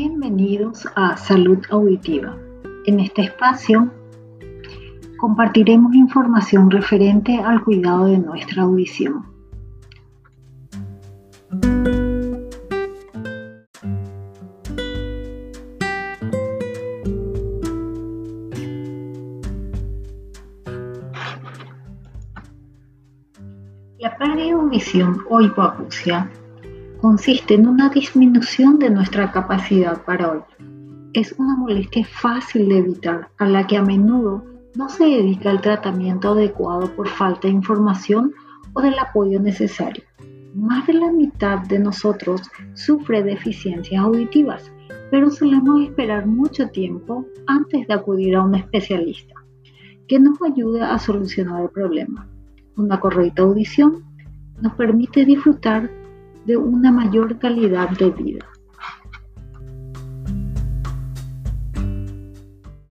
Bienvenidos a Salud Auditiva. En este espacio compartiremos información referente al cuidado de nuestra audición. La pérdida de audición o hipoacusia consiste en una disminución de nuestra capacidad para oír. Es una molestia fácil de evitar, a la que a menudo no se dedica el tratamiento adecuado por falta de información o del apoyo necesario. Más de la mitad de nosotros sufre deficiencias auditivas, pero solemos esperar mucho tiempo antes de acudir a un especialista que nos ayude a solucionar el problema. Una correcta audición nos permite disfrutar de una mayor calidad de vida.